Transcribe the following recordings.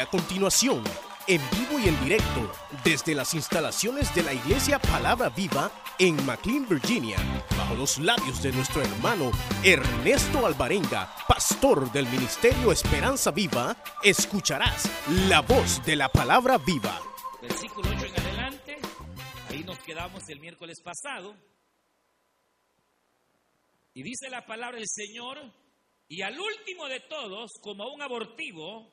A continuación, en vivo y en directo, desde las instalaciones de la Iglesia Palabra Viva en McLean, Virginia, bajo los labios de nuestro hermano Ernesto Alvarenga, pastor del Ministerio Esperanza Viva, escucharás la voz de la Palabra Viva. Versículo 8 en adelante, ahí nos quedamos el miércoles pasado. Y dice la palabra del Señor, y al último de todos, como un abortivo,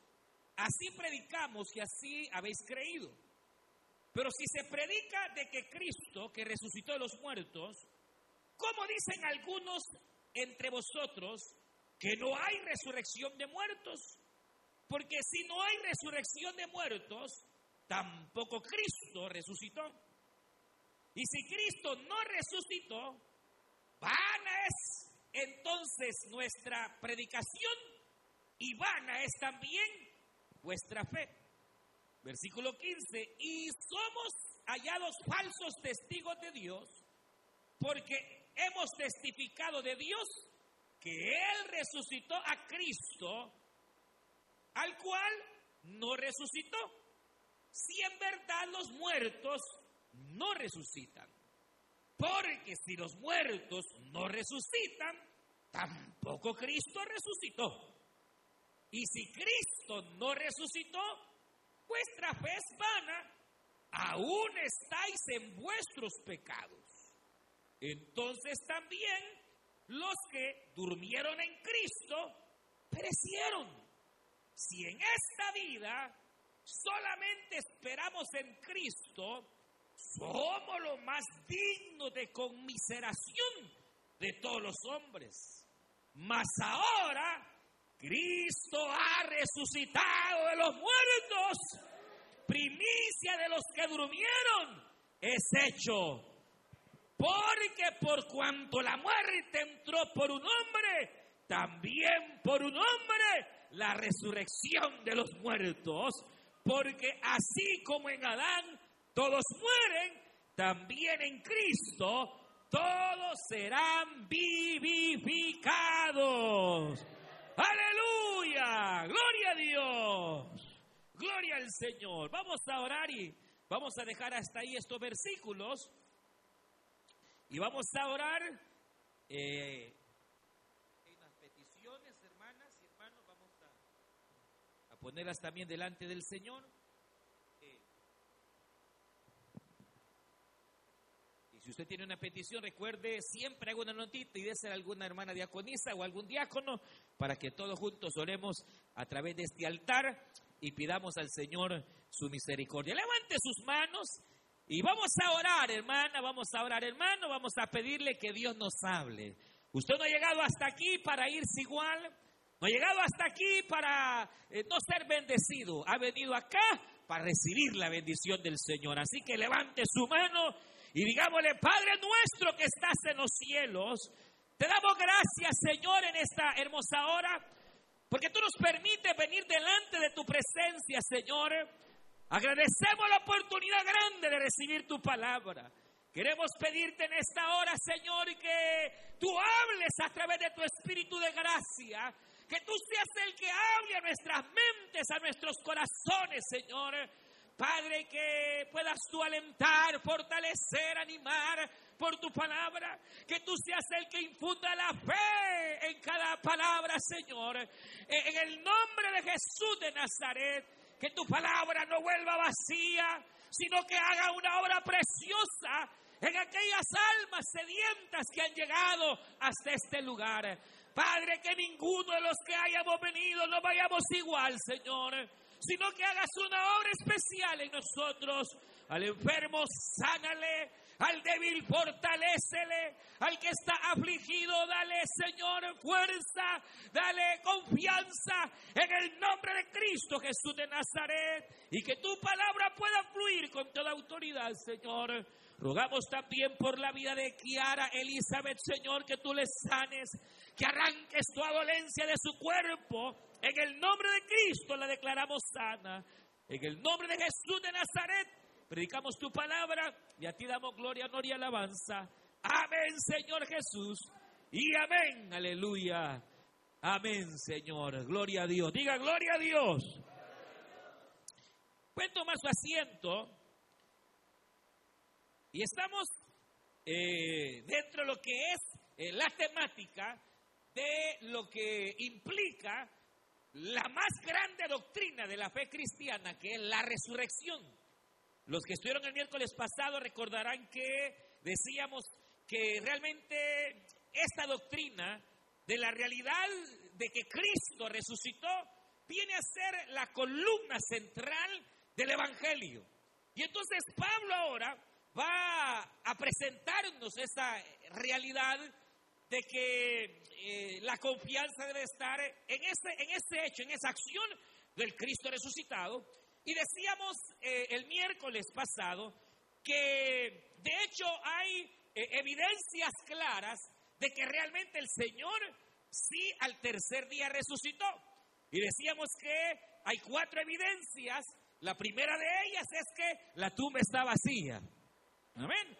Así predicamos y así habéis creído. Pero si se predica de que Cristo, que resucitó de los muertos, ¿cómo dicen algunos entre vosotros que no hay resurrección de muertos? Porque si no hay resurrección de muertos, tampoco Cristo resucitó. Y si Cristo no resucitó, vana es entonces nuestra predicación y vana es también vuestra fe. Versículo 15, y somos hallados falsos testigos de Dios porque hemos testificado de Dios que Él resucitó a Cristo, al cual no resucitó, si en verdad los muertos no resucitan. Porque si los muertos no resucitan, tampoco Cristo resucitó. Y si Cristo no resucitó, vuestra fe es vana, aún estáis en vuestros pecados. Entonces también los que durmieron en Cristo perecieron. Si en esta vida solamente esperamos en Cristo, somos lo más dignos de conmiseración de todos los hombres. Mas ahora Cristo ha resucitado de los muertos. Primicia de los que durmieron es hecho. Porque por cuanto la muerte entró por un hombre, también por un hombre la resurrección de los muertos. Porque así como en Adán todos mueren, también en Cristo todos serán vivificados. Aleluya, gloria a Dios, gloria al Señor. Vamos a orar y vamos a dejar hasta ahí estos versículos y vamos a orar. Eh, hay unas peticiones, hermanas y hermanos, vamos a ponerlas también delante del Señor. Si usted tiene una petición, recuerde, siempre hago una notita y ser alguna hermana diaconisa o algún diácono para que todos juntos oremos a través de este altar y pidamos al Señor su misericordia. Levante sus manos y vamos a orar, hermana, vamos a orar, hermano, vamos a pedirle que Dios nos hable. Usted no ha llegado hasta aquí para irse igual, no ha llegado hasta aquí para eh, no ser bendecido, ha venido acá para recibir la bendición del Señor. Así que levante su mano y digámosle, Padre nuestro que estás en los cielos, te damos gracias, Señor, en esta hermosa hora, porque tú nos permites venir delante de tu presencia, Señor. Agradecemos la oportunidad grande de recibir tu palabra. Queremos pedirte en esta hora, Señor, que tú hables a través de tu espíritu de gracia, que tú seas el que hable a nuestras mentes, a nuestros corazones, Señor Padre, que puedas tú alentar, fortalecer, animar por tu palabra. Que tú seas el que infunda la fe en cada palabra, Señor. En el nombre de Jesús de Nazaret, que tu palabra no vuelva vacía, sino que haga una obra preciosa en aquellas almas sedientas que han llegado hasta este lugar. Padre, que ninguno de los que hayamos venido no vayamos igual, Señor sino que hagas una obra especial en nosotros. Al enfermo, sánale. Al débil, fortalécele. Al que está afligido, dale, Señor, fuerza. Dale confianza en el nombre de Cristo Jesús de Nazaret. Y que tu palabra pueda fluir con toda autoridad, Señor. Rogamos también por la vida de Kiara Elizabeth, Señor, que tú le sanes, que arranques tu dolencia de su cuerpo. En el nombre de Cristo la declaramos sana. En el nombre de Jesús de Nazaret, predicamos tu palabra y a ti damos gloria, honor y alabanza. Amén, Señor Jesús. Y amén, aleluya. Amén, Señor. Gloria a Dios. Diga gloria a Dios. Pueden tomar su asiento. Y estamos eh, dentro de lo que es eh, la temática de lo que implica la más grande doctrina de la fe cristiana, que es la resurrección. Los que estuvieron el miércoles pasado recordarán que decíamos que realmente esta doctrina de la realidad de que Cristo resucitó viene a ser la columna central del Evangelio. Y entonces Pablo ahora va a presentarnos esa realidad de que eh, la confianza debe estar en ese, en ese hecho, en esa acción del Cristo resucitado. Y decíamos eh, el miércoles pasado que de hecho hay eh, evidencias claras de que realmente el Señor sí al tercer día resucitó. Y decíamos que hay cuatro evidencias. La primera de ellas es que la tumba está vacía. Amén.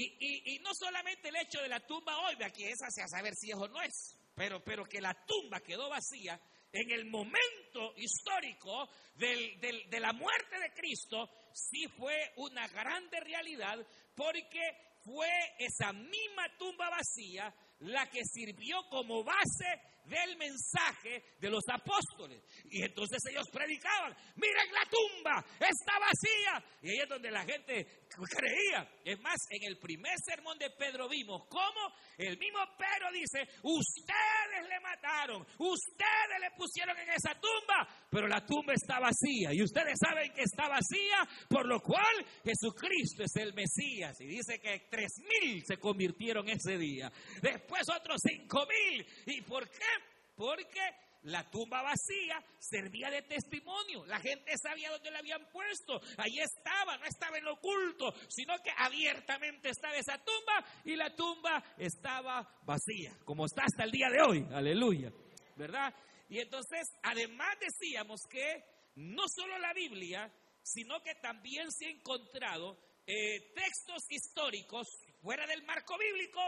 Y, no solamente el hecho de la tumba hoy, aquí esa sea saber si es o no es, pero, pero que la tumba quedó vacía en el momento histórico de la muerte de Cristo, sí fue una grande realidad, porque fue esa misma tumba vacía la que sirvió como base del mensaje de los apóstoles. Y entonces ellos predicaban, miren la tumba, está vacía. Y ahí es donde la gente creía. Es más, en el primer sermón de Pedro vimos cómo el mismo Pedro dice, ustedes le mataron, ustedes le pusieron en esa tumba, pero la tumba está vacía. Y ustedes saben que está vacía, por lo cual Jesucristo es el Mesías. Y dice que tres mil se convirtieron ese día. Después otros cinco mil. ¿Y por qué? Porque la tumba vacía servía de testimonio. La gente sabía dónde la habían puesto. Ahí estaba, no estaba en lo oculto, sino que abiertamente estaba esa tumba y la tumba estaba vacía, como está hasta el día de hoy. Aleluya. ¿Verdad? Y entonces, además decíamos que no solo la Biblia, sino que también se han encontrado eh, textos históricos fuera del marco bíblico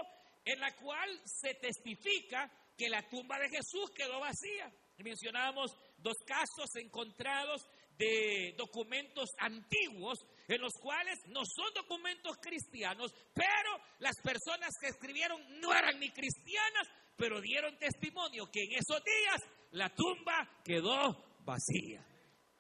en la cual se testifica que la tumba de Jesús quedó vacía. Mencionábamos dos casos encontrados de documentos antiguos en los cuales no son documentos cristianos, pero las personas que escribieron no eran ni cristianas, pero dieron testimonio que en esos días la tumba quedó vacía.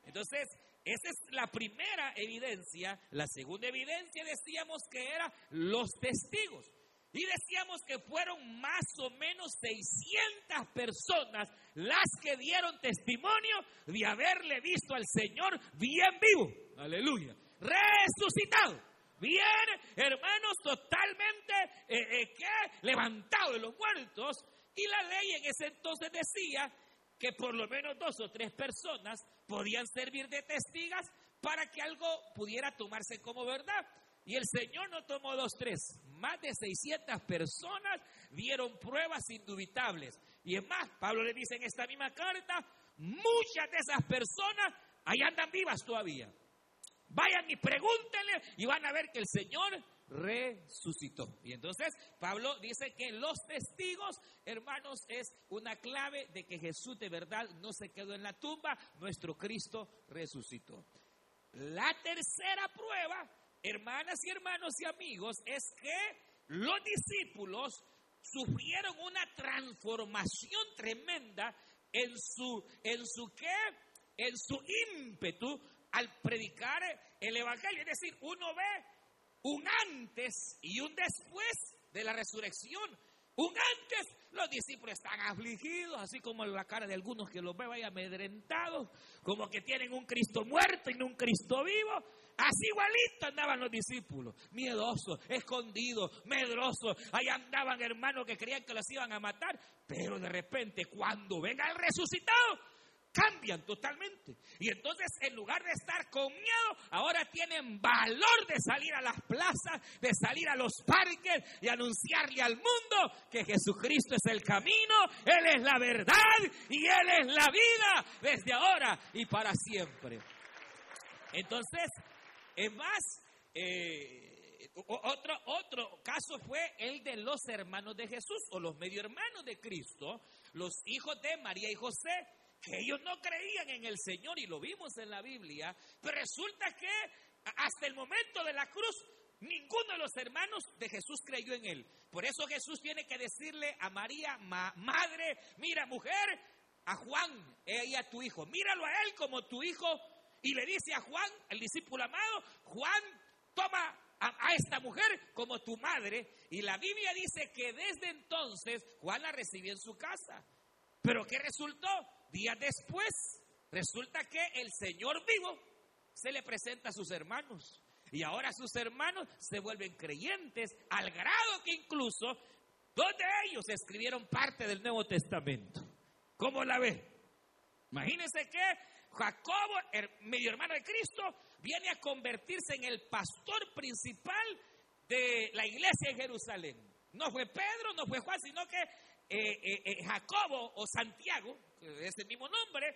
Entonces, esa es la primera evidencia. La segunda evidencia decíamos que era los testigos. Y decíamos que fueron más o menos 600 personas las que dieron testimonio de haberle visto al Señor bien vivo. Aleluya. Resucitado. Bien, hermanos, totalmente eh, eh, levantado de los muertos. Y la ley en ese entonces decía que por lo menos dos o tres personas podían servir de testigas para que algo pudiera tomarse como verdad. Y el Señor no tomó dos, tres. Más de 600 personas dieron pruebas indubitables. Y es más, Pablo le dice en esta misma carta, muchas de esas personas ahí andan vivas todavía. Vayan y pregúntenle y van a ver que el Señor resucitó. Y entonces Pablo dice que los testigos, hermanos, es una clave de que Jesús de verdad no se quedó en la tumba, nuestro Cristo resucitó. La tercera prueba hermanas y hermanos y amigos, es que los discípulos sufrieron una transformación tremenda en su, en su qué, en su ímpetu al predicar el Evangelio. Es decir, uno ve un antes y un después de la resurrección. Un antes Los discípulos están afligidos, así como la cara de algunos que los veo ahí amedrentados, como que tienen un Cristo muerto y no un Cristo vivo. Así igualito andaban los discípulos, miedosos, escondidos, medrosos. Ahí andaban hermanos que creían que los iban a matar, pero de repente cuando venga el resucitado, cambian totalmente. Y entonces, en lugar de estar con miedo, ahora tienen valor de salir a las plazas, de salir a los parques y anunciarle al mundo que Jesucristo es el camino, Él es la verdad y Él es la vida desde ahora y para siempre. Entonces, es más, eh, otro, otro caso fue el de los hermanos de Jesús o los medio hermanos de Cristo, los hijos de María y José que ellos no creían en el Señor y lo vimos en la Biblia, pero resulta que hasta el momento de la cruz ninguno de los hermanos de Jesús creyó en él. Por eso Jesús tiene que decirle a María, madre, mira mujer, a Juan, ella tu hijo, míralo a él como tu hijo y le dice a Juan, el discípulo amado, Juan, toma a, esta mujer como tu madre. Y la Biblia dice que desde entonces Juan la recibió en su casa. Pero ¿qué resultó? Días después, resulta que el Señor vivo se le presenta a sus hermanos. Y ahora sus hermanos se vuelven creyentes al grado que incluso dos de ellos escribieron parte del Nuevo Testamento. ¿Cómo la ve? Imagínense que Jacobo, el medio hermano de Cristo, viene a convertirse en el pastor principal de la iglesia en Jerusalén. No fue Pedro, no fue Juan, sino que eh, eh, eh, Jacobo o Santiago, es el mismo nombre,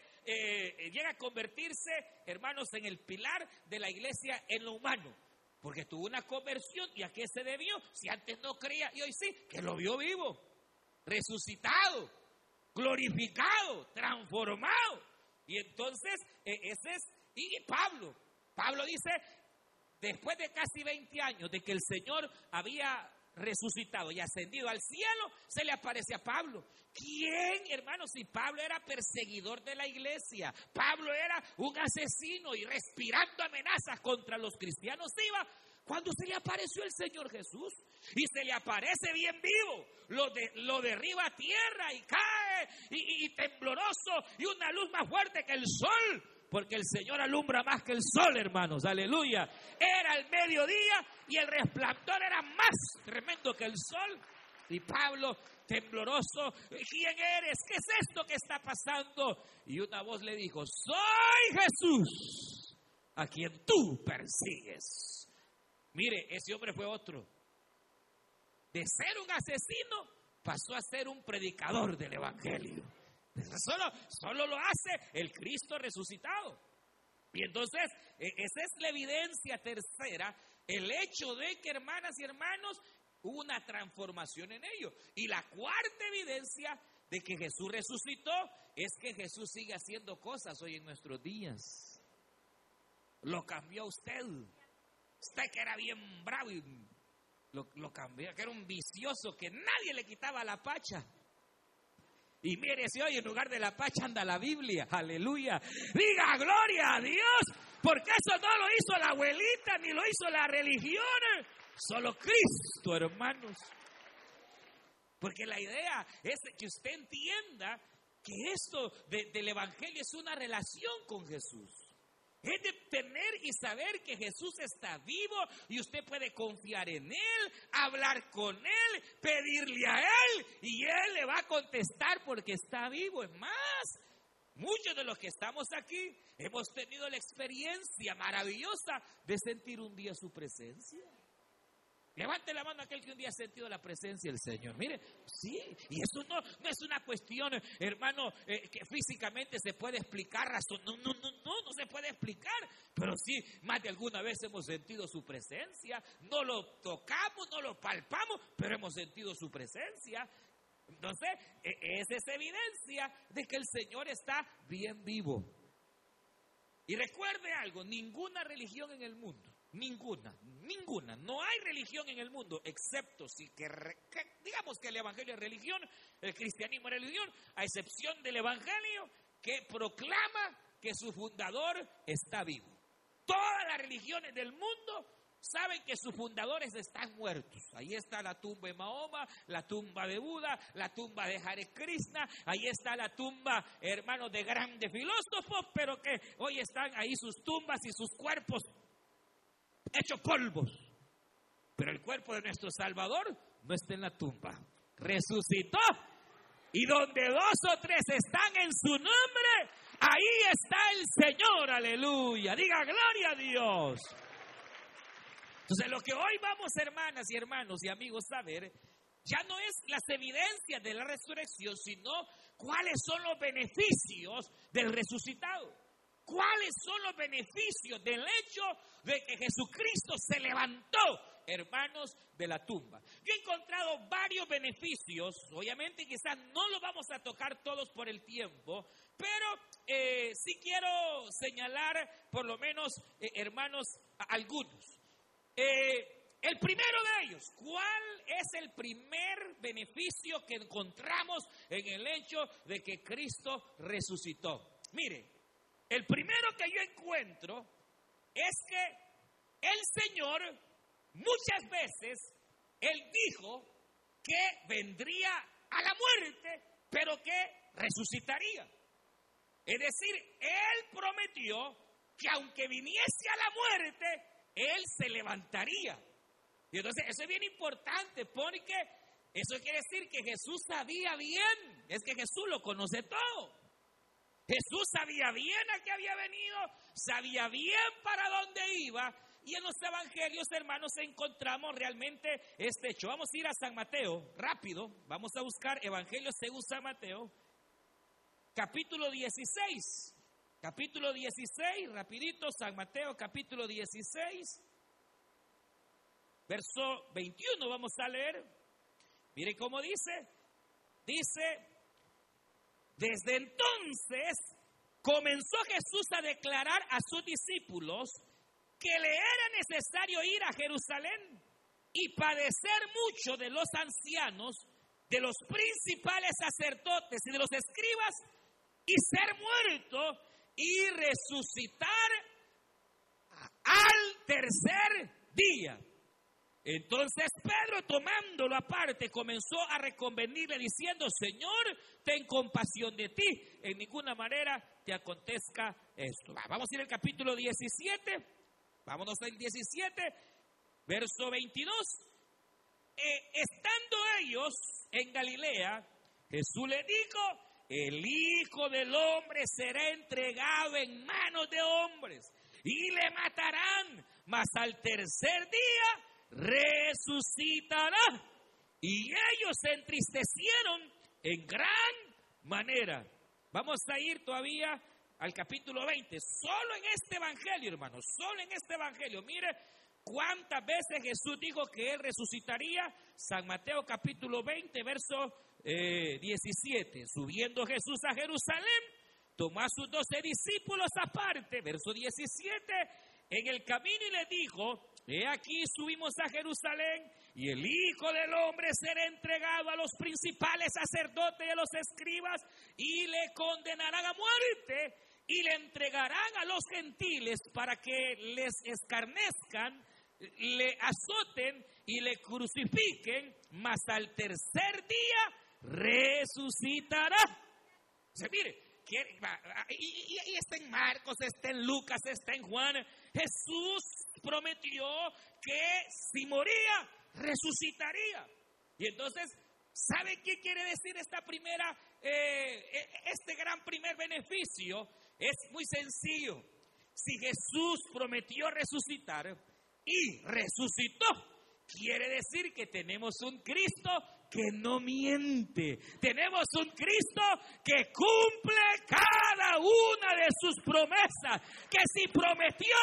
llega a convertirse, hermanos, en el pilar de la iglesia en lo humano. Porque tuvo una conversión y a qué se debió, si antes no creía y hoy sí, que lo vio vivo, resucitado, glorificado, transformado. Y entonces, ese es, y Pablo, Pablo dice, después de casi 20 años de que el Señor había resucitado y ascendido al cielo, se le aparece a Pablo. ¿Quién, hermano? Si Pablo era perseguidor de la iglesia, Pablo era un asesino y respirando amenazas contra los cristianos iba cuando se le apareció el Señor Jesús y se le aparece bien vivo, lo, de, lo derriba a tierra y cae y, y tembloroso y una luz más fuerte que el sol porque el Señor alumbra más que el sol, hermanos. Aleluya. Era el mediodía y el resplandor era más tremendo que el sol. Y Pablo, tembloroso, ¿quién eres? ¿Qué es esto que está pasando? Y una voz le dijo, soy Jesús, a quien tú persigues. Mire, ese hombre fue otro. De ser un asesino, pasó a ser un predicador del Evangelio. Solo, solo lo hace el Cristo resucitado. Y entonces, e, esa es la evidencia tercera, el hecho de que, hermanas y hermanos, hubo una transformación en ellos. Y la cuarta evidencia de que Jesús resucitó es que Jesús sigue haciendo cosas hoy en nuestros días. Lo cambió usted. Usted que era bien bravo y lo, lo cambió, que era un vicioso que nadie le quitaba la pacha. Y mire si hoy en lugar de la pacha anda la Biblia. Aleluya. Diga gloria a Dios. Porque eso no lo hizo la abuelita ni lo hizo la religión. Solo Cristo, hermanos. Porque la idea es que usted entienda que esto del Evangelio es una relación con Jesús. Es de tener y saber que Jesús está vivo y usted puede confiar en Él, hablar con Él, pedirle a Él y Él le va a contestar porque está vivo. Es más, muchos de los que estamos aquí hemos tenido la experiencia maravillosa de sentir un día su presencia. Levante la mano aquel que un día ha sentido la presencia del Señor. Mire, sí, y eso no, es una cuestión, hermano, eh, que físicamente se puede explicar, razón. No, no, no, no, no se puede explicar. Pero sí, más de alguna vez hemos sentido su presencia. No lo tocamos, no lo palpamos, pero hemos sentido su presencia. Entonces, e, esa es evidencia de que el Señor está bien vivo. Y recuerde algo, ninguna religión en el mundo Ninguna, ninguna. No hay religión en el mundo, excepto si que, digamos que el Evangelio es religión, el cristianismo es religión, a excepción del Evangelio que proclama que su fundador está vivo. Todas las religiones del mundo saben que sus fundadores están muertos. Ahí está la tumba de Mahoma, la tumba de Buda, la tumba de Hare Krishna, ahí está la tumba, hermanos, de grandes filósofos, pero que hoy están ahí sus tumbas y sus cuerpos hechos polvos. Pero el cuerpo de nuestro Salvador no está en la tumba. Resucitó. Y donde dos o tres están en su nombre, ahí está el Señor. Aleluya. Diga gloria a Dios. Entonces lo que hoy vamos, hermanas y hermanos y amigos, a ver, ya no es las evidencias de la resurrección, sino cuáles son los beneficios del resucitado. ¿Cuáles son los beneficios del hecho de que Jesucristo se levantó, hermanos, de la tumba? Yo he encontrado varios beneficios, obviamente quizás no los vamos a tocar todos por el tiempo, pero eh, sí quiero señalar por lo menos, eh, hermanos, algunos. Eh, el primero de ellos, ¿cuál es el primer beneficio que encontramos en el hecho de que Cristo resucitó? Mire, el primero que yo encuentro es que el Señor muchas veces, Él dijo que vendría a la muerte, pero que resucitaría. Es decir, Él prometió que aunque viniese a la muerte, Él se levantaría. Y entonces eso es bien importante porque eso quiere decir que Jesús sabía bien, es que Jesús lo conoce todo. Jesús sabía bien a qué había venido, sabía bien para dónde iba. Y en los evangelios, hermanos, encontramos realmente este hecho. Vamos a ir a San Mateo, rápido. Vamos a buscar Evangelio según San Mateo, capítulo 16. Capítulo 16, rapidito, San Mateo, capítulo 16, verso 21, vamos a leer. Mire cómo dice. Dice, desde entonces comenzó Jesús a declarar a sus discípulos que le era necesario ir a Jerusalén y padecer mucho de los ancianos, de los principales sacerdotes y de los escribas, y ser muerto y resucitar al tercer día. Entonces Pedro tomándolo aparte comenzó a reconvenirle diciendo, Señor, ten compasión de ti, en ninguna manera te acontezca esto. vamos a ir al capítulo 17, vámonos al 17, verso 22. Eh, estando ellos en Galilea, Jesús le dijo, el Hijo del Hombre será entregado en manos de hombres y le matarán, mas al tercer día resucitará. Y ellos se entristecieron en gran manera. Vamos a ir todavía al capítulo 20. Solo en este evangelio, hermanos, solo en este evangelio. Mire cuántas veces Jesús dijo que él resucitaría. San Mateo capítulo 20, verso 17. Eh, Subiendo Jesús a Jerusalén, tomó a sus doce discípulos aparte, verso 17, en el camino y le dijo, He aquí subimos a Jerusalén y el Hijo del Hombre será entregado a los principales sacerdotes y a los escribas y le condenarán a muerte y le entregarán a los gentiles para que les escarnezcan, le azoten y le crucifiquen, mas al tercer día resucitará. O mire, y, y, está en Marcos, está en Lucas, está en Juan. Jesús prometió que si moría, resucitaría. Y entonces, ¿sabe qué quiere decir esta primera, eh, e, este gran primer beneficio? Es muy sencillo. Si Jesús prometió resucitar y resucitó, quiere decir que tenemos un Cristo que no miente. Tenemos un Cristo que cumple cada una de sus promesas. Que si prometió,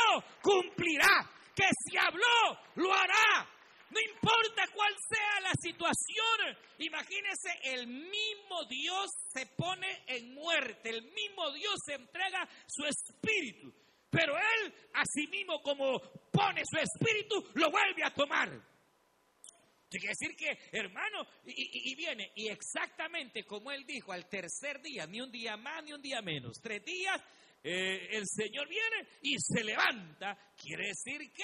cumplirá. Que si habló, lo hará. No importa cuál sea la situación. Imagínense, el mismo Dios se pone en muerte. El mismo Dios se entrega su espíritu. Pero Él, mismo como pone su espíritu, lo vuelve a tomar. Quiere decir que, hermano, y, viene, y exactamente como él dijo, al tercer día, ni un día más ni un día menos, tres días, eh, el Señor viene y se levanta. Quiere decir que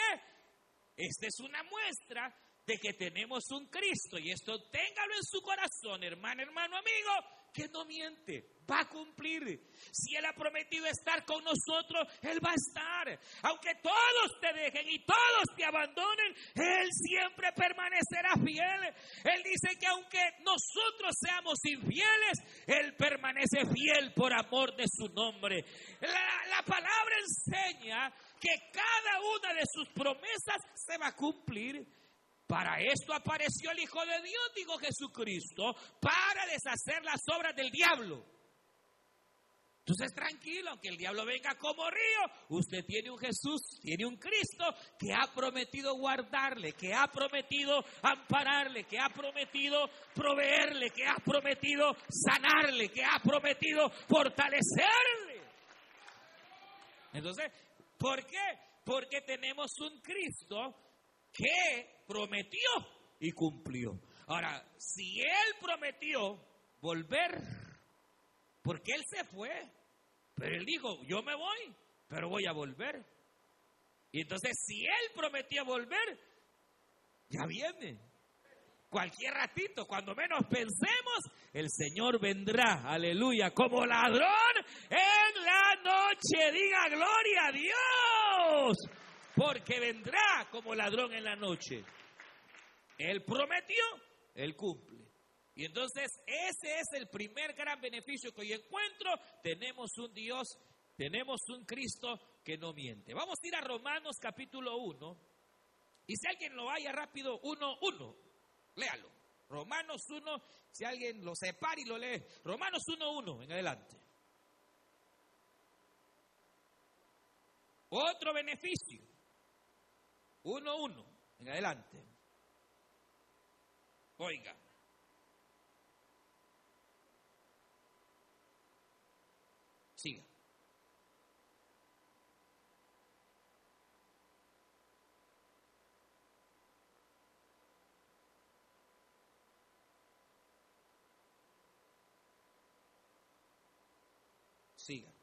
esta es una muestra de que tenemos un Cristo. Y esto téngalo en su corazón, hermano, hermano, amigo, que no miente va a cumplir. Si Él ha prometido estar con nosotros, Él va a estar. Aunque todos te dejen y todos te abandonen, Él siempre permanecerá fiel. Él dice que aunque nosotros seamos infieles, Él permanece fiel por amor de su nombre. La palabra enseña que cada una de sus promesas se va a cumplir. Para esto apareció el Hijo de Dios, dijo Jesucristo, para deshacer las obras del diablo. Entonces tranquilo, aunque el diablo venga como río, usted tiene un Jesús, tiene un Cristo que ha prometido guardarle, que ha prometido ampararle, que ha prometido proveerle, que ha prometido sanarle, que ha prometido fortalecerle. Entonces, ¿por qué? Porque tenemos un Cristo que prometió y cumplió. Ahora, si Él prometió volver, porque Él se fue, pero él dijo, yo me voy, pero voy a volver. Y entonces, si él prometió volver, ya viene. Cualquier ratito, cuando menos pensemos, el Señor vendrá, aleluya, como ladrón en la noche. Diga gloria a Dios, porque vendrá como ladrón en la noche. Él prometió, él cumple. Y entonces ese es el primer gran beneficio que hoy encuentro. Tenemos un Dios, tenemos un Cristo que no miente. Vamos a ir a Romanos capítulo 1. Y si alguien lo vaya rápido, 1, 1. Léalo. Romanos 1, si alguien lo separa y lo lee. Romanos 1, 1, en adelante. Otro beneficio. 1, 1, en adelante. Oiga. Siga. Siga.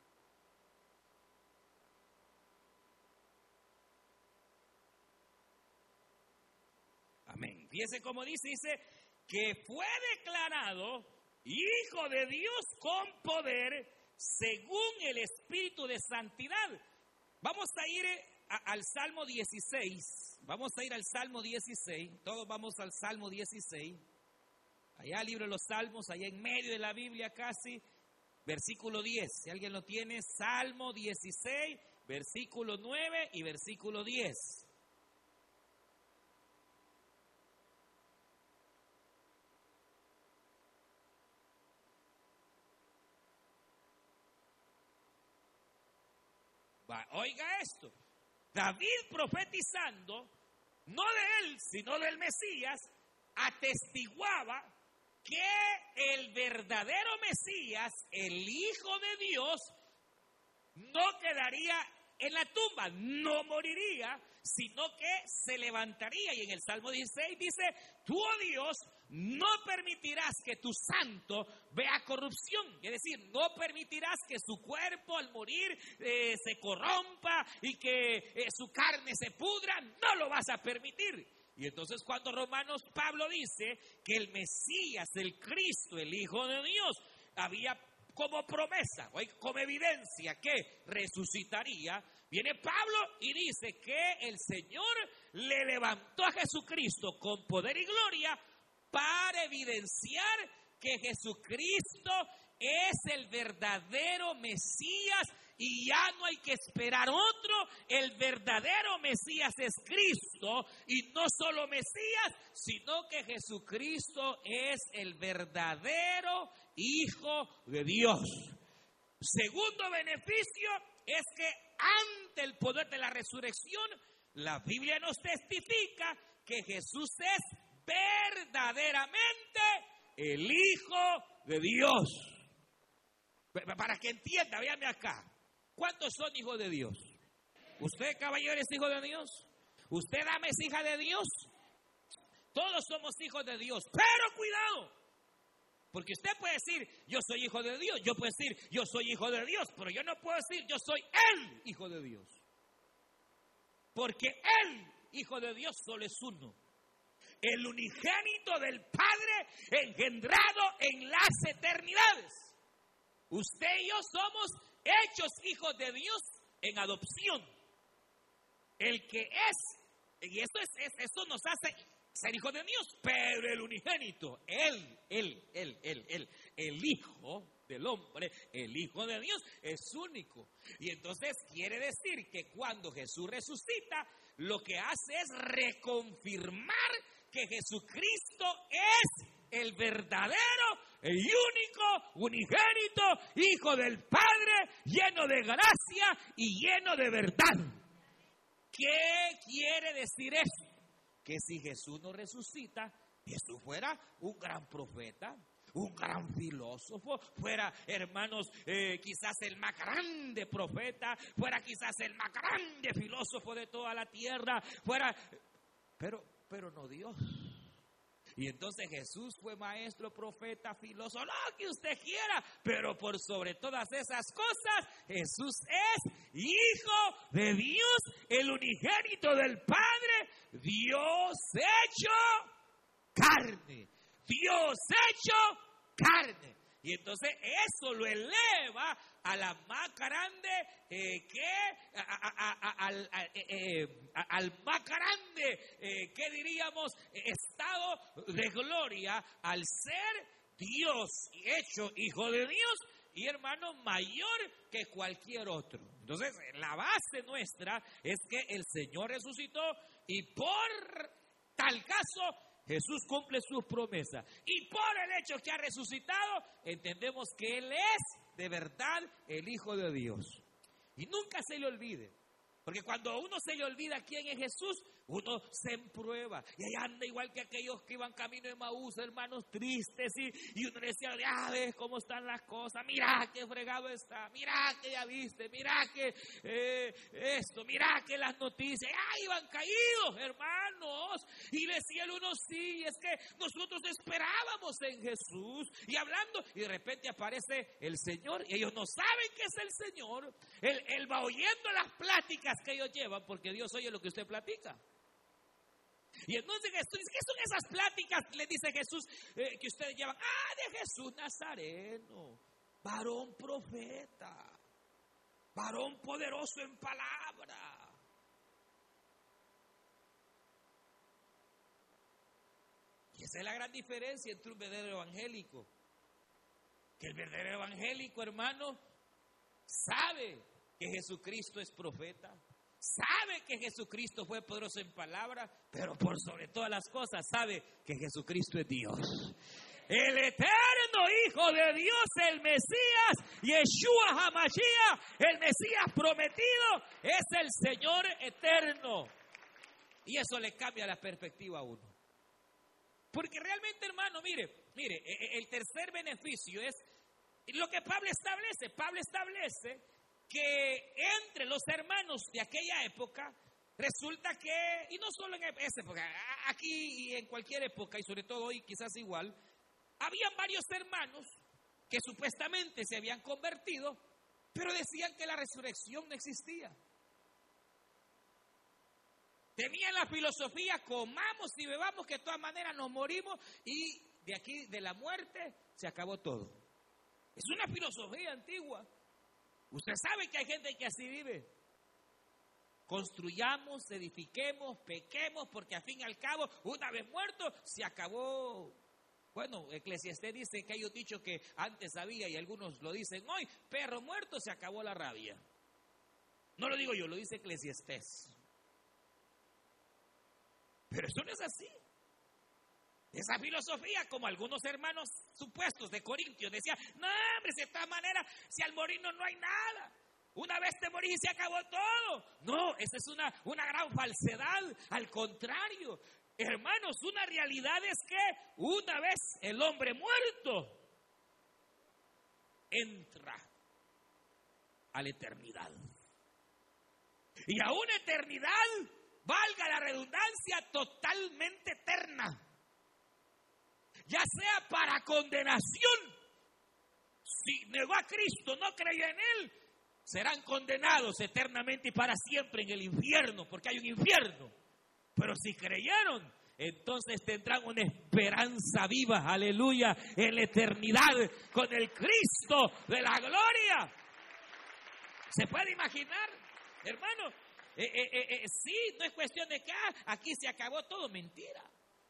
Amén. Fíjese cómo dice, dice que fue declarado Hijo de Dios con poder según el Espíritu de Santidad. Vamos a ir eh, al Salmo 16. Vamos a ir al Salmo 16. Todos vamos al Salmo 16. Allá libro de los Salmos, allá en medio de la Biblia casi. Versículo 10. Si alguien lo tiene, Salmo 16, versículo 9 y versículo 10. Oiga esto, David profetizando, no de él, sino del Mesías, atestiguaba que el verdadero Mesías, el Hijo de Dios, no quedaría en la tumba, no moriría, sino que se levantaría. Y en el Salmo 16 dice, tú, oh Dios, no permitirás que tu santo vea corrupción, es decir, no permitirás que su cuerpo al morir eh, se corrompa y que eh, su carne se pudra, no lo vas a permitir. Y entonces cuando Romanos Pablo dice que el Mesías, el Cristo, el Hijo de Dios, había como promesa, como evidencia que resucitaría, viene Pablo y dice que el Señor le levantó a Jesucristo con poder y gloria para evidenciar que Jesucristo es el verdadero Mesías y ya no hay que esperar otro. El verdadero Mesías es Cristo y no solo Mesías, sino que Jesucristo es el verdadero Hijo de Dios. Segundo beneficio es que ante el poder de la resurrección, la Biblia nos testifica que Jesús es verdaderamente el Hijo de Dios. Para que entienda, véame acá. ¿Cuántos son hijos de Dios? ¿Usted, caballero, es hijo de Dios? ¿Usted, dame, es hija de Dios? Todos somos hijos de Dios. Pero cuidado. Porque usted puede decir, yo soy hijo de Dios. Yo puedo decir, yo soy hijo de Dios. Pero yo no puedo decir, yo soy el hijo de Dios. Porque Él hijo de Dios solo es uno. El unigénito del Padre engendrado en las eternidades. Usted y yo somos hechos hijos de Dios en adopción. El que es, y esto, es, esto nos hace ser hijo de Dios, pero el unigénito, él, él, él, él, el hijo del hombre, el hijo de Dios, es único. Y entonces quiere decir que cuando Jesús resucita, lo que hace es reconfirmar que Jesucristo es el verdadero el único, unigénito Hijo del Padre, lleno de gracia y lleno de verdad. ¿Qué quiere decir eso? Que si Jesús no resucita, Jesús fuera un gran profeta, un gran filósofo, fuera, hermanos, eh, quizás el más grande profeta, fuera quizás el más grande filósofo de toda la tierra, fuera, pero, pero no Dios. Y entonces Jesús fue maestro, profeta, filósofo, lo que usted quiera, pero por sobre todas esas cosas, Jesús es hijo de Dios, el unigénito del Padre, Dios hecho carne, Dios hecho carne. Y entonces eso lo eleva a la más grande eh, que eh, eh, al, más grande que diríamos estado de gloria al ser Dios hecho hijo de Dios y hermano mayor que cualquier otro. Entonces, la base nuestra es que el Señor resucitó y por tal caso Jesús cumple sus promesas. Y por el hecho que ha resucitado, entendemos que Él es de verdad el Hijo de Dios. Y nunca se le olvide. Porque cuando uno se le olvida quién es Jesús, uno se emprueba. Y ahí anda igual que aquellos que iban camino de Maús, hermanos tristes, y, y uno decía, ya ves cómo están las cosas, mira qué fregado está, mira que ya viste, mira que eh, esto, mira que las noticias, ya iban caídos, hermanos, y decía el uno, sí, es que nosotros esperábamos en Jesús, y hablando, y de repente aparece el Señor, y ellos no saben que es el Señor, él, él va oyendo las pláticas que ellos llevan, porque Dios oye lo que usted platica. Y entonces Jesús, ¿qué son esas pláticas? Le dice Jesús eh, que ustedes llevan. Ah, de Jesús Nazareno, varón profeta, varón poderoso en palabra. Y esa es la gran diferencia entre un verdadero evangélico. Que el verdadero evangélico, hermano, sabe que Jesucristo es profeta sabe que Jesucristo fue poderoso en palabra, pero por sobre todas las cosas sabe que Jesucristo es Dios. El eterno Hijo de Dios, el Mesías, Yeshua Hamashiach, el Mesías prometido, es el Señor eterno. Y eso le cambia la perspectiva a uno. Porque realmente, hermano, mire, mire, e, e, el tercer beneficio es lo que Pablo establece. Pablo establece que entre los hermanos de aquella época, resulta que, y no solo en esa época, aquí y en cualquier época, y sobre todo hoy quizás igual, habían varios hermanos que supuestamente se habían convertido, pero decían que la resurrección no existía. Tenían la filosofía, comamos y bebamos, que de todas maneras nos morimos y de aquí, de la muerte, se acabó todo. Es una filosofía antigua. Usted sabe que hay gente que así vive. Construyamos, edifiquemos, pequemos, porque al fin y al cabo, una vez muerto, se acabó. Bueno, Eclesiastés dice que hay un dicho que antes había y algunos lo dicen hoy, perro muerto, se acabó la rabia. No lo digo yo, lo dice Eclesiastés. Pero eso no es así. Esa filosofía, como algunos hermanos supuestos de Corintios decían, no, hombre, de esta manera, si al morirnos no hay nada. Una vez te morís y se acabó todo. No, esa es una, una gran falsedad. Al contrario, hermanos, una realidad es que una vez el hombre muerto entra a la eternidad. Y a una eternidad, valga la redundancia, totalmente eterna ya sea para condenación. Si negó a Cristo, no creyó en Él, serán condenados eternamente y para siempre en el infierno, porque hay un infierno. Pero si creyeron, entonces tendrán una esperanza viva, aleluya, en la eternidad con el Cristo de la gloria. ¿Se puede imaginar, hermano? Eh, eh, eh, sí, no es cuestión de que ah, aquí se acabó todo, mentira.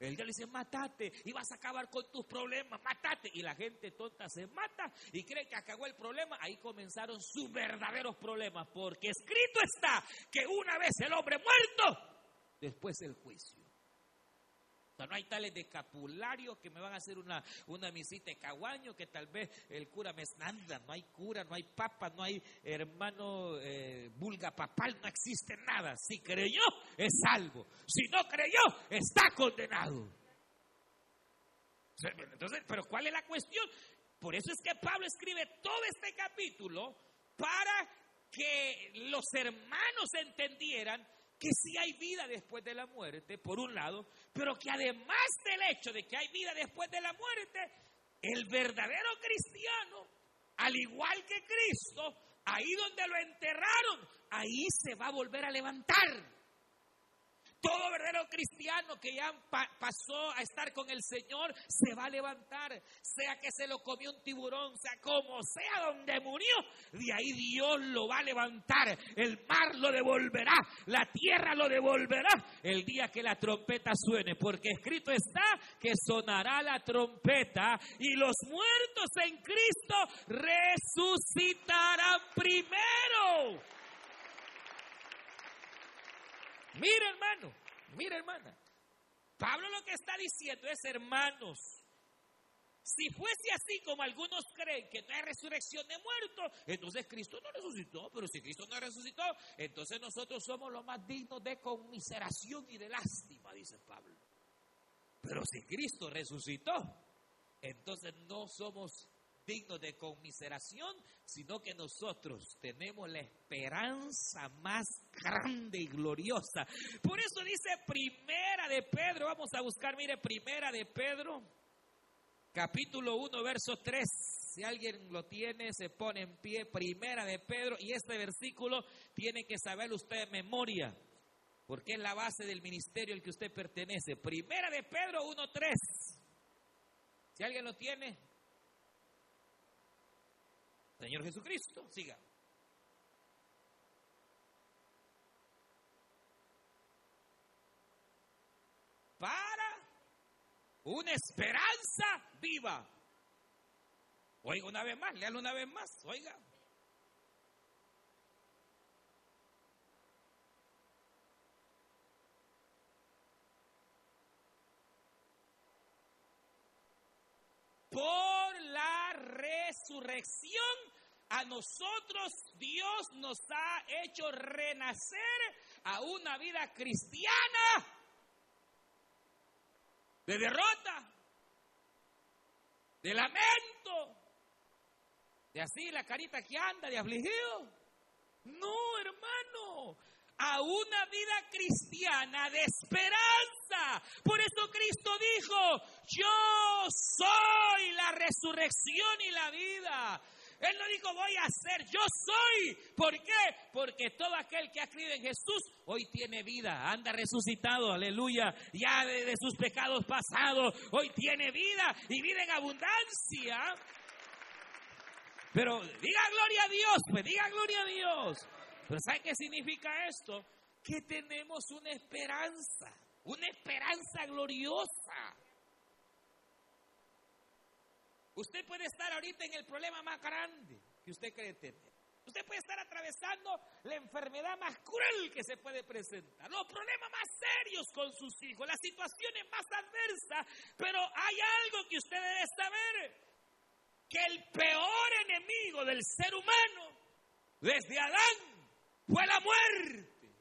El día le dice, matate y vas a acabar con tus problemas, matate. Y la gente tonta se mata y cree que acabó el problema. Ahí comenzaron sus verdaderos problemas, porque escrito está que una vez el hombre muerto, después el juicio. No hay tales de escapulario que me van a hacer una, una misita de caguaño que tal vez el cura me nada. No hay cura, no hay papa, no hay hermano eh, vulga papal, no existe nada. Si creyó, es salvo. Si no creyó, está condenado. Entonces, pero ¿cuál es la cuestión? Por eso es que Pablo escribe todo este capítulo para que los hermanos entendieran que sí hay vida después de la muerte, por un lado, pero que además del hecho de que hay vida después de la muerte, el verdadero cristiano, al igual que Cristo, ahí donde lo enterraron, ahí se va a volver a levantar. Todo verdadero cristiano que ya pasó a estar con el Señor se va a levantar, sea que se lo comió un tiburón, sea como sea donde murió, de ahí Dios lo va a levantar, el mar lo devolverá, la tierra lo devolverá. El día que la trompeta suene, porque escrito está que sonará la trompeta y los muertos en Cristo resucitarán primero. Mira, hermano, mira, hermana. Pablo lo que está diciendo es, hermanos, si fuese así como algunos creen que no hay resurrección de muertos, entonces Cristo no resucitó. Pero si Cristo no resucitó, entonces nosotros somos los más dignos de conmiseración y de lástima, dice Pablo. Pero si Cristo resucitó, entonces no somos dignos de conmiseración, sino que nosotros tenemos la esperanza más grande y gloriosa. Por eso dice Primera de Pedro, vamos a buscar, mire, Primera de Pedro, capítulo 1, verso 3. Si alguien lo tiene, se pone en pie, Primera de Pedro, y este versículo tiene que saber usted de memoria, porque es la base del ministerio al que usted pertenece. Primera de Pedro 1, 3. Si alguien lo tiene, Señor Jesucristo, siga. Para una esperanza viva. Oiga una vez más, léalo una vez más, oiga. Resurrección a nosotros Dios nos ha hecho renacer a una vida cristiana de derrota, de lamento, de así la carita que anda, de afligido. No, hermano, a una vida cristiana de esperanza. Por eso Cristo dijo, yo soy la resurrección y la vida. Él no dijo voy a ser, yo soy. ¿Por qué? Porque todo aquel que ha creído en Jesús hoy tiene vida, anda resucitado, aleluya, ya de, sus pecados pasados, hoy tiene vida y vida en abundancia. Pero diga gloria a Dios, pues diga gloria a Dios. Pero ¿sabe qué significa esto? Que tenemos una esperanza, una esperanza gloriosa. Usted puede estar ahorita en el problema más grande que usted cree tener. Usted puede estar atravesando la enfermedad más cruel que se puede presentar, los problemas más serios con sus hijos, las situaciones más adversas, pero hay algo que usted debe saber, que el peor enemigo del ser humano desde Adán fue la muerte.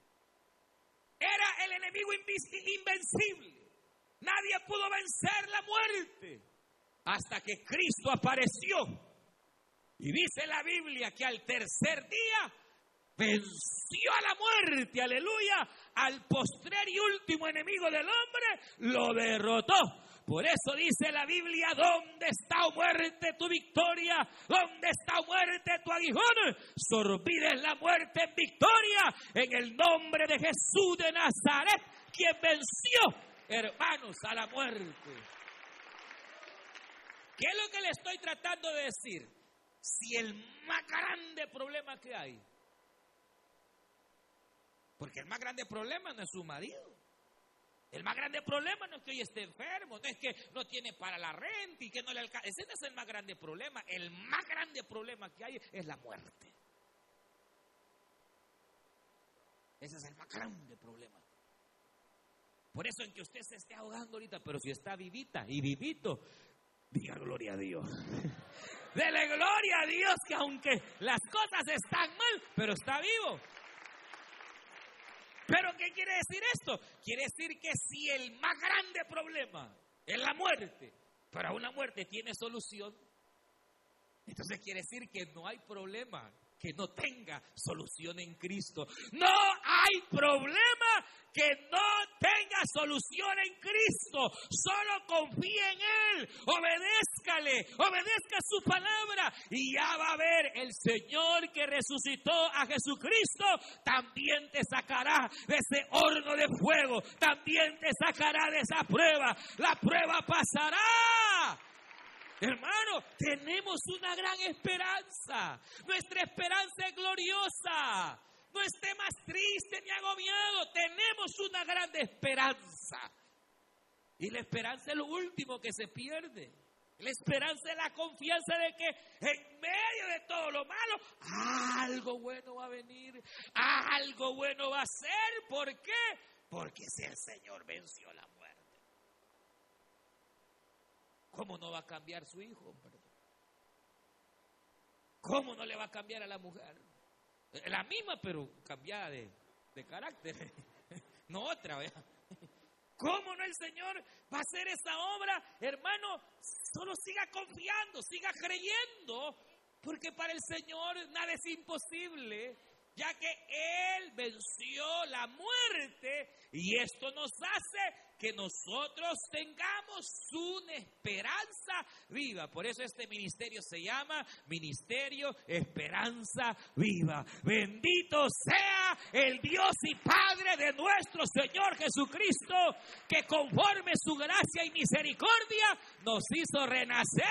Era el enemigo invencible. Nadie pudo vencer la muerte hasta que Cristo apareció. Y dice la Biblia que al tercer día venció a la muerte, aleluya, al postrer y último enemigo del hombre, lo derrotó. Por eso dice la Biblia, ¿dónde está muerte tu victoria? ¿Dónde está muerte tu aguijón? Sorbides la muerte en victoria en el nombre de Jesús de Nazaret, quien venció, hermanos, a la muerte. ¿Qué es lo que le estoy tratando de decir? Si el más grande problema que hay, porque el más grande problema no es su marido, el más grande problema no es que hoy esté enfermo, no es que no tiene para la renta y que no le alcanza. Ese no es el más grande problema. El más grande problema que hay es la muerte. Ese es el más grande problema. Por eso en que usted se esté ahogando ahorita, pero si está vivita y vivito, diga gloria a Dios. Dele gloria a Dios que aunque las cosas están mal, pero está vivo. Pero ¿qué quiere decir esto? Quiere decir que si el más grande problema es la muerte, pero una muerte tiene solución, entonces quiere decir que no hay problema que no tenga solución en Cristo. No hay problema que no tenga solución en Cristo. Solo confía en Él. Obedézcale. Obedezca su palabra. Y ya va a ver el Señor que resucitó a Jesucristo. También te sacará de ese horno de fuego. También te sacará de esa prueba. La prueba pasará. Hermano, tenemos una gran esperanza. Nuestra esperanza es gloriosa. No esté más triste ni agobiado. Tenemos una gran esperanza. Y la esperanza es lo último que se pierde. La esperanza es la confianza de que en medio de todo lo malo, algo bueno va a venir, algo bueno va a ser. ¿Por qué? Porque si el Señor venció la muerte. ¿Cómo no va a cambiar su hijo? ¿Cómo no le va a cambiar a la mujer? La misma, pero cambiada de, carácter. No otra, ¿verdad? ¿Cómo no el Señor va a hacer esa obra? Hermano, solo siga confiando, siga creyendo, porque para el Señor nada es imposible ya que Él venció la muerte y esto nos hace que nosotros tengamos una esperanza viva. Por eso este ministerio se llama Ministerio Esperanza Viva. Bendito sea el Dios y Padre de nuestro Señor Jesucristo, que conforme su gracia y misericordia nos hizo renacer.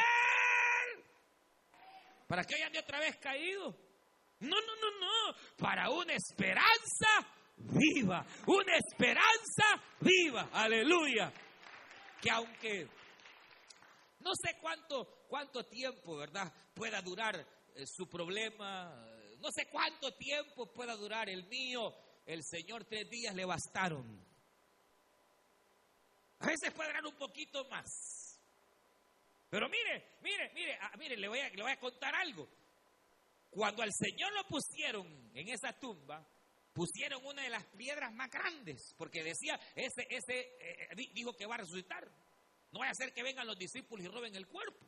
Para que hayan de otra vez caído no, no, no, no. Para una esperanza viva. Una esperanza viva. Aleluya. Que aunque no sé cuánto, cuánto tiempo, ¿verdad? Pueda durar eh, su problema. No sé cuánto tiempo pueda durar el mío. El Señor tres días le bastaron. A veces puede durar un poquito más. Pero mire, mire, mire, ah, mire, le voy, a, le voy a contar algo. Cuando al Señor lo pusieron en esa tumba, pusieron una de las piedras más grandes, porque decía, ese, ese eh, dijo que va a resucitar. No vaya a ser que vengan los discípulos y roben el cuerpo.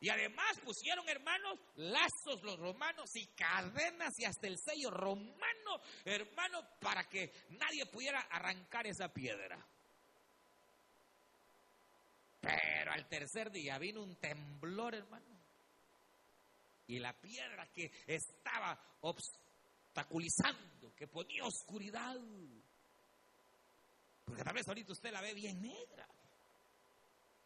Y además pusieron, hermanos, lazos los romanos y cadenas y hasta el sello romano, hermano, para que nadie pudiera arrancar esa piedra. Pero al tercer día vino un temblor, hermano y la piedra que estaba obstaculizando, que ponía oscuridad. Porque tal vez ahorita usted la ve bien negra.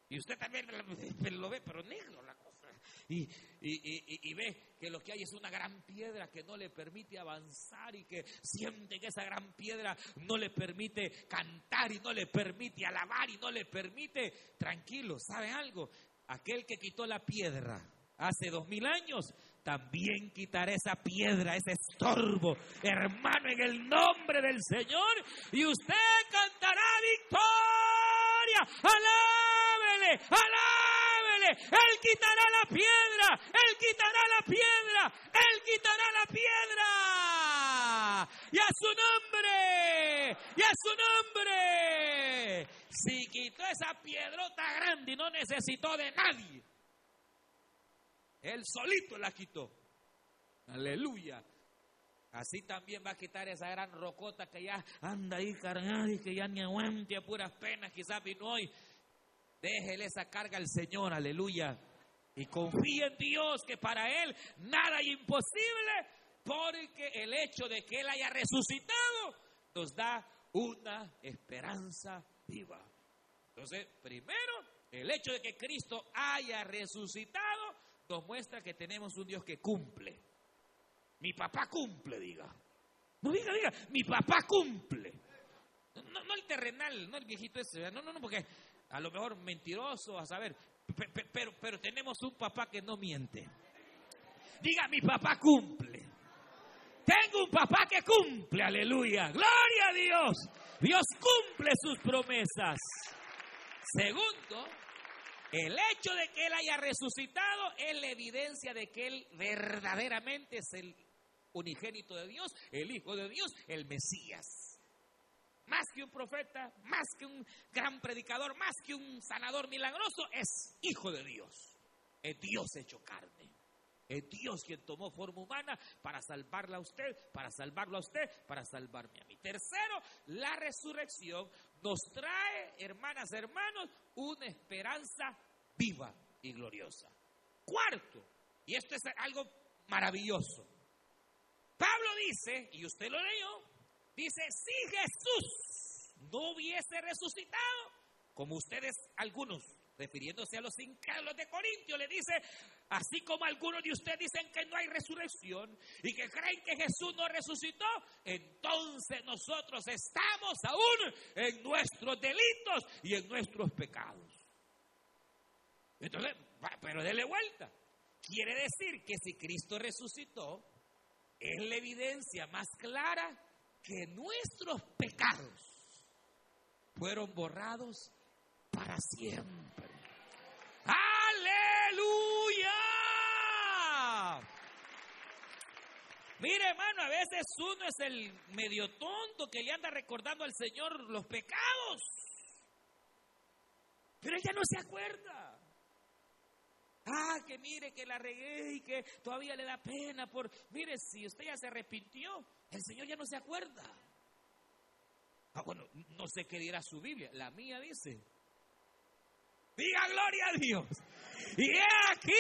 Y usted también lo ve, pero negro la cosa. Y, y, ve que lo que hay es una gran piedra que no le permite avanzar y que siente que esa gran piedra no le permite cantar y no le permite alabar y no le permite, tranquilo, ¿sabe algo? Aquel que quitó la piedra hace dos mil años, también quitaré esa piedra, ese estorbo, hermano, en el nombre del Señor, y usted cantará victoria. Alábele, alábele. Él quitará la piedra, Él quitará la piedra, Él quitará la piedra. Y a su nombre, y a su nombre. Si quitó esa piedrota grande y no necesitó de nadie él solito la quitó. Aleluya. Así también va a quitar esa gran rocota que ya anda ahí cargada y que ya ni aguante a puras penas, quizás vino hoy Déjele esa carga al Señor, aleluya. Y confíe en Dios que para Él nada es imposible, porque el hecho de que Él haya resucitado nos da una esperanza viva. Entonces, primero, el hecho de que Cristo haya resucitado nos muestra que tenemos un Dios que cumple. Mi papá cumple, diga. No diga, diga, mi papá cumple. No, el terrenal, no el viejito ese, no, no, no, porque a lo mejor mentiroso, a saber, pero, pero tenemos un papá que no miente. Diga, mi papá cumple. Tengo un papá que cumple, aleluya. Gloria a Dios. Dios cumple sus promesas. Segundo, el hecho de que Él haya resucitado es la evidencia de que Él verdaderamente es el unigénito de Dios, el Hijo de Dios, el Mesías más que un profeta, más que un gran predicador, más que un sanador milagroso, es hijo de Dios. Es Dios hecho carne. Es Dios quien tomó forma humana para salvarla a usted, para salvarlo a usted, para salvarme a mí. Tercero, la resurrección nos trae, hermanas, hermanos, una esperanza viva y gloriosa. Cuarto, y esto es algo maravilloso. Pablo dice, y usted lo leyó, Dice, si Jesús no hubiese resucitado, como ustedes algunos, refiriéndose a los incrédulos de Corintio, le dice, así como algunos de ustedes dicen que no hay resurrección y que creen que Jesús no resucitó, entonces nosotros estamos aún en nuestros delitos y en nuestros pecados. Entonces, pero dele vuelta. Quiere decir que si Cristo resucitó, es la evidencia más clara que nuestros pecados fueron borrados para siempre. Mire, hermano, a veces uno es el medio tonto que le anda recordando al Señor los pecados. Pero ella no se acuerda. Ah, que mire que la regué y que todavía le da pena por... Mire, si usted ya se arrepintió, el Señor ya no se acuerda. Ah, bueno, no sé qué dirá su Biblia. La mía dice. Diga gloria a Dios. Y he aquí,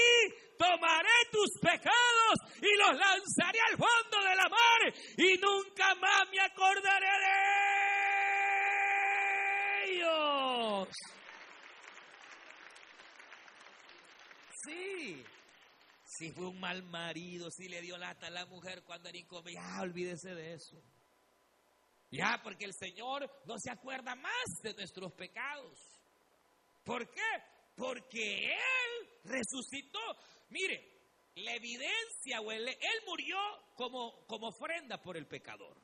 tomaré tus pecados y los lanzaré al fondo de la mar y nunca más me acordaré de ellos. Sí, si fue un mal marido, si le dio lata a la mujer cuando era incómodo, ya olvídese de eso. Ya, porque el Señor no se acuerda más de nuestros pecados. ¿Por qué? Porque Él resucitó. Mire, la evidencia, o él, él murió como, como ofrenda por el pecador.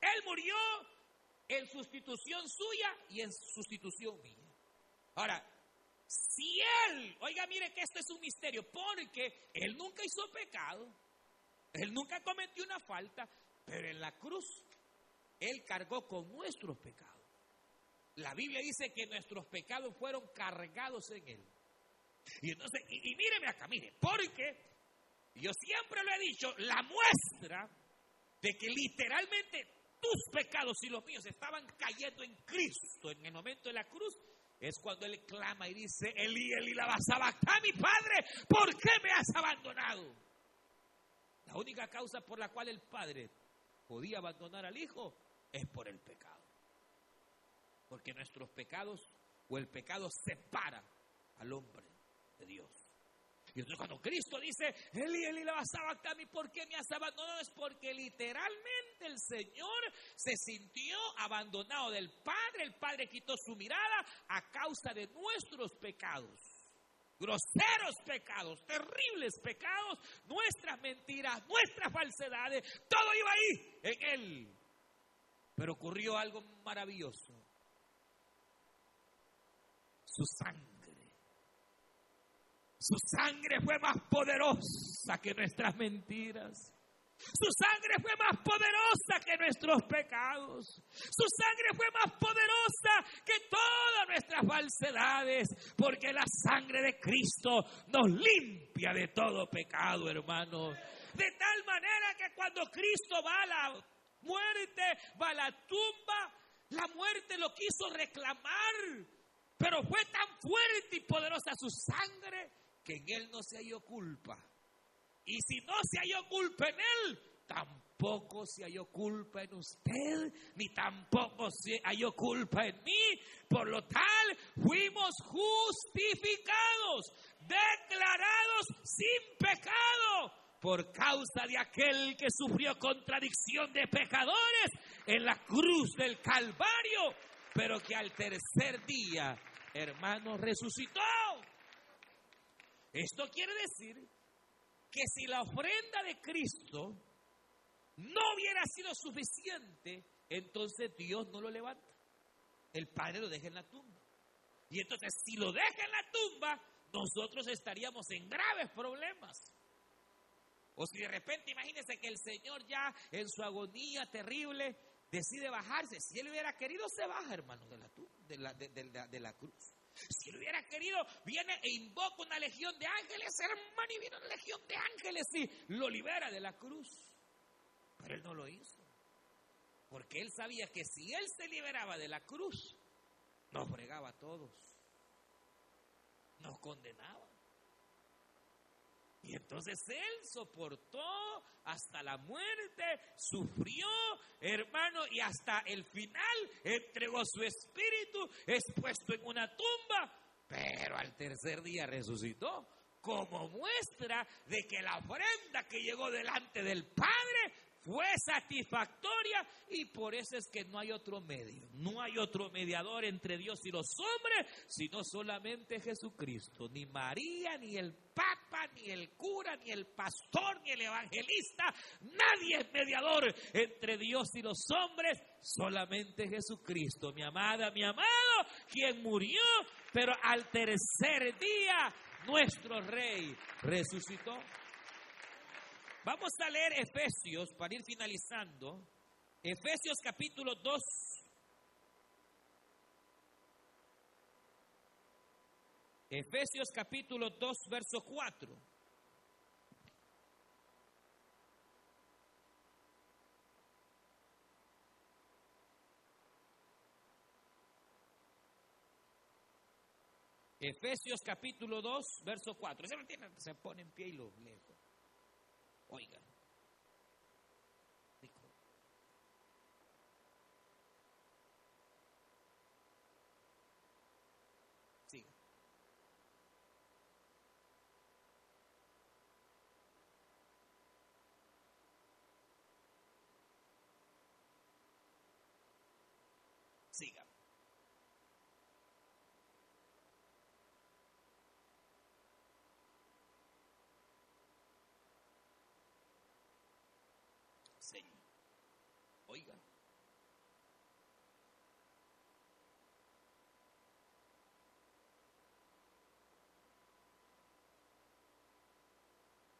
Él murió en sustitución suya y en sustitución mía. Ahora, si Él, oiga, mire que esto es un misterio, porque Él nunca hizo pecado, Él nunca cometió una falta, pero en la cruz Él cargó con nuestros pecados. La Biblia dice que nuestros pecados fueron cargados en Él. Y entonces, y, míreme acá, mire, porque yo siempre lo he dicho, la muestra de que literalmente tus pecados y los míos estaban cayendo en Cristo en el momento de la cruz es cuando él clama y dice, Eli, Eli, la a mi padre, ¿por qué me has abandonado? La única causa por la cual el padre podía abandonar al hijo es por el pecado. Porque nuestros pecados o el pecado separa al hombre de Dios. Y entonces cuando Cristo dice, Eli, Eli, la mí, ¿por qué me has abandonado? Es porque literalmente el Señor se sintió abandonado del Padre. El Padre quitó su mirada a causa de nuestros pecados. Groseros pecados, terribles pecados, nuestras mentiras, nuestras falsedades, todo iba ahí en Él. Pero ocurrió algo maravilloso. Su sangre su sangre fue más poderosa que nuestras mentiras. Su sangre fue más poderosa que nuestros pecados. Su sangre fue más poderosa que todas nuestras falsedades. Porque la sangre de Cristo nos limpia de todo pecado, hermanos. De tal manera que cuando Cristo va a la muerte, va a la tumba, la muerte lo quiso reclamar Pero fue tan fuerte y poderosa su sangre que en él no se halló culpa. Y si no se halló culpa en él, tampoco se halló culpa en usted, ni tampoco se halló culpa en mí. Por lo tal, fuimos justificados, declarados sin pecado por causa de aquel que sufrió contradicción de pecadores en la cruz del Calvario, pero que al tercer día, hermano, resucitó. Esto quiere decir que si la ofrenda de Cristo no hubiera sido suficiente, entonces Dios no lo levanta. El Padre lo deja en la tumba. Y entonces si lo deja en la tumba, nosotros estaríamos en graves problemas. O si de repente, imagínense que el Señor ya en su agonía terrible decide bajarse. Si él hubiera querido, se baja, hermano, de la, de la, cruz. Si él hubiera querido, viene e invoca una legión de ángeles, hermano, y viene una legión de ángeles y lo libera de la cruz. Pero él no lo hizo. Porque él sabía que si él se liberaba de la cruz, nos fregaba a todos. Nos condenaba. Y entonces él soportó hasta la muerte, sufrió, hermano, y hasta el final entregó su espíritu, expuesto en una tumba, pero al tercer día resucitó como muestra de que la ofrenda que llegó delante del Padre fue satisfactoria y por eso es que no hay otro medio, no hay otro mediador entre Dios y los hombres, sino solamente Jesucristo. Ni María, ni el Papa, ni el cura, ni el pastor, ni el evangelista, nadie es mediador entre Dios y los hombres, solamente Jesucristo, mi amada, mi amado, quien murió, pero al tercer día nuestro rey resucitó. Vamos a leer Efesios para ir finalizando. Efesios capítulo 2. Efesios capítulo 2, verso 4. Efesios capítulo 2, verso 4. Se pone en pie y lo lejos. Oiga. Rico. Siga. Siga. Oiga.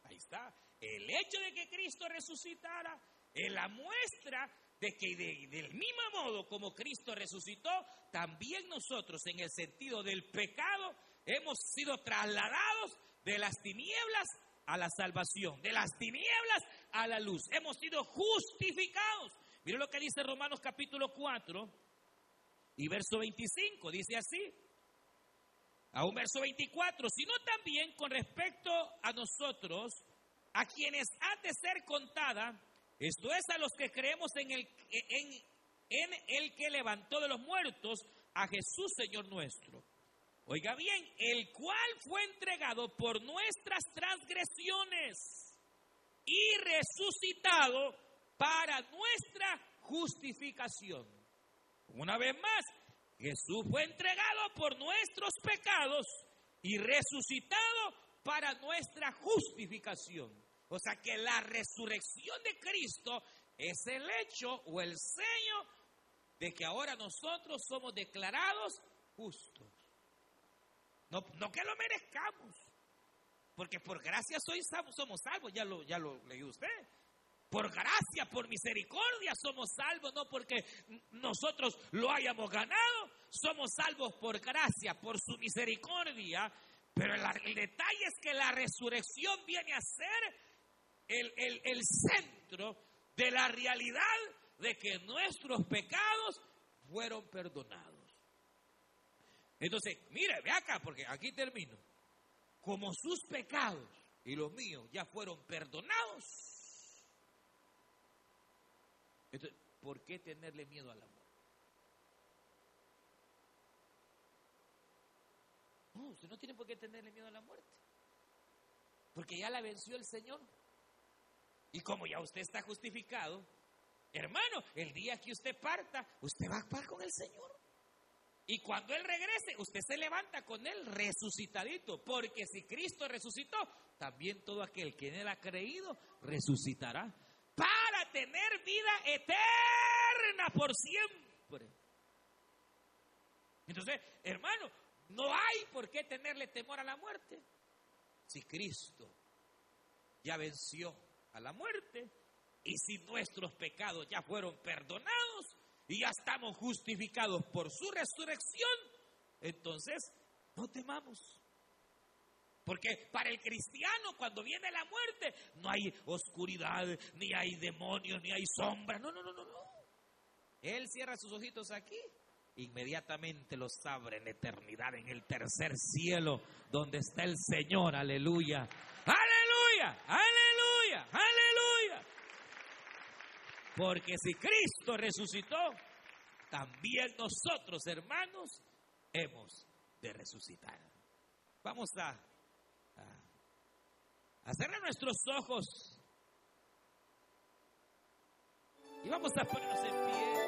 Ahí está. El hecho de que Cristo resucitara es la muestra de que del mismo modo como Cristo resucitó, también nosotros en el sentido del pecado hemos sido trasladados de las tinieblas a la salvación, de las tinieblas a la luz. Hemos sido justificados. Mire lo que dice Romanos capítulo 4 y verso 25. Dice así. A un verso 24, sino también con respecto a nosotros, a quienes han de ser contada, esto es a los que creemos en el, en, en el que levantó de los muertos a Jesús Señor nuestro. Oiga bien, el cual fue entregado por nuestras transgresiones y resucitado para nuestra justificación. Una vez más, Jesús fue entregado por nuestros pecados y resucitado para nuestra justificación. O sea que la resurrección de Cristo es el hecho o el sello de que ahora nosotros somos declarados justos. No, no que lo merezcamos, porque por gracia soy, somos salvos, ya lo, ya lo leyó usted. Por gracia, por misericordia somos salvos, no porque nosotros lo hayamos ganado, somos salvos por gracia, por su misericordia. Pero el, detalle es que la resurrección viene a ser el, el centro de la realidad de que nuestros pecados fueron perdonados. Entonces, mire, ve acá, porque aquí termino. Como sus pecados y los míos ya fueron perdonados, entonces, ¿por qué tenerle miedo al amor? No, usted no tiene por qué tenerle miedo a la muerte. Porque ya la venció el Señor. Y como ya usted está justificado, hermano, el día que usted parta, usted va a par con el Señor. Y cuando Él regrese, usted se levanta con Él resucitadito. Porque si Cristo resucitó, también todo aquel que en Él ha creído resucitará. Para tener vida eterna por siempre. Entonces, hermano, no hay por qué tenerle temor a la muerte. Si Cristo ya venció a la muerte y si nuestros pecados ya fueron perdonados, y ya estamos justificados por su resurrección, entonces no temamos. Porque para el cristiano cuando viene la muerte no hay oscuridad, ni hay demonios, ni hay sombra. No, no, no, no, no. Él cierra sus ojitos aquí, inmediatamente los abre en eternidad, en el tercer cielo, donde está el Señor. Aleluya. Aleluya. Aleluya. Aleluya. Porque si Cristo resucitó, también nosotros, hermanos, hemos de resucitar. Vamos a, a, cerrar nuestros ojos y vamos a ponernos en pie.